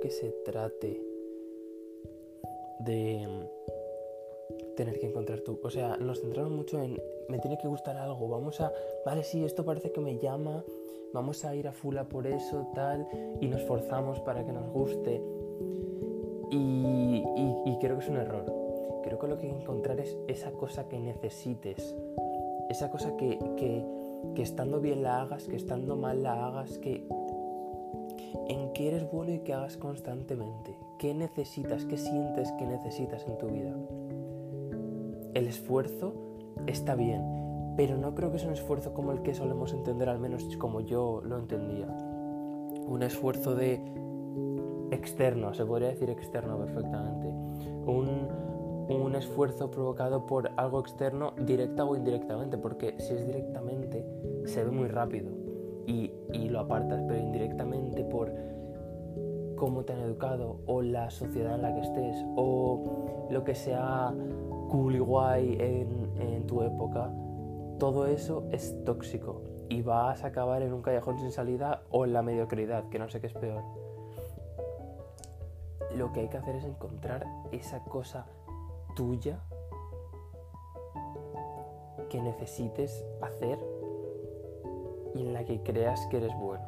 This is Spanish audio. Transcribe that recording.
que se trate de mm, tener que encontrar tú. O sea, nos centramos mucho en me tiene que gustar algo, vamos a, vale, sí, esto parece que me llama, vamos a ir a fula por eso, tal, y nos forzamos para que nos guste. Y, creo que es un error. Creo que lo que hay que encontrar es esa cosa que necesites, esa cosa que, que estando bien la hagas, que estando mal la hagas, que en qué eres bueno y que hagas constantemente. ¿Qué necesitas? ¿Qué sientes que necesitas en tu vida? El esfuerzo está bien, pero no creo que sea un esfuerzo como el que solemos entender, al menos como yo lo entendía. Un esfuerzo de externo, se podría decir externo perfectamente. Un, un esfuerzo provocado por algo externo directa o indirectamente, porque si es directamente se ve muy rápido y, lo apartas, pero indirectamente por cómo te han educado o la sociedad en la que estés o lo que sea cool y guay en tu época, todo eso es tóxico y vas a acabar en un callejón sin salida o en la mediocridad, que no sé qué es peor. Lo que hay que hacer es encontrar esa cosa tuya que necesites hacer y en la que creas que eres bueno.